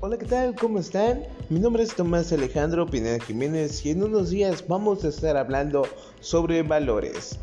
Hola, ¿qué tal? ¿Cómo están? Mi nombre es Tomás Alejandro Pineda Jiménez y en unos días vamos a estar hablando sobre valores.